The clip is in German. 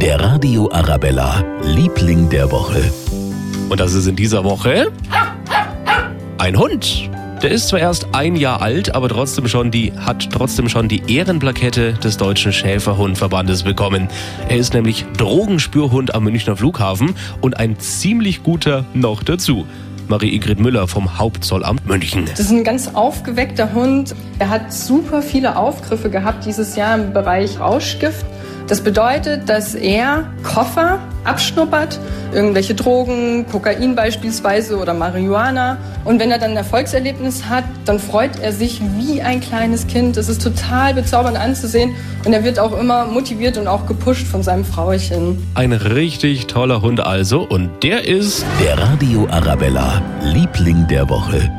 Der Radio Arabella, Liebling der Woche. Und das ist in dieser Woche ein Hund. Der ist zwar erst ein Jahr alt, aber trotzdem schon die, hat trotzdem schon die Ehrenplakette des Deutschen Schäferhundverbandes bekommen. Er ist nämlich Drogenspürhund am Münchner Flughafen und ein ziemlich guter noch dazu. Marie-Ingrid Müller vom Hauptzollamt München. Das ist ein ganz aufgeweckter Hund. Er hat super viele Aufgriffe gehabt dieses Jahr im Bereich Rauschgift. Das bedeutet, dass er Koffer abschnuppert, irgendwelche Drogen, Kokain beispielsweise oder Marihuana. Und wenn er dann ein Erfolgserlebnis hat, dann freut er sich wie ein kleines Kind. Das ist total bezaubernd anzusehen und er wird auch immer motiviert und auch gepusht von seinem Frauchen. Ein richtig toller Hund also und der ist Der Radio Arabella, Liebling der Woche.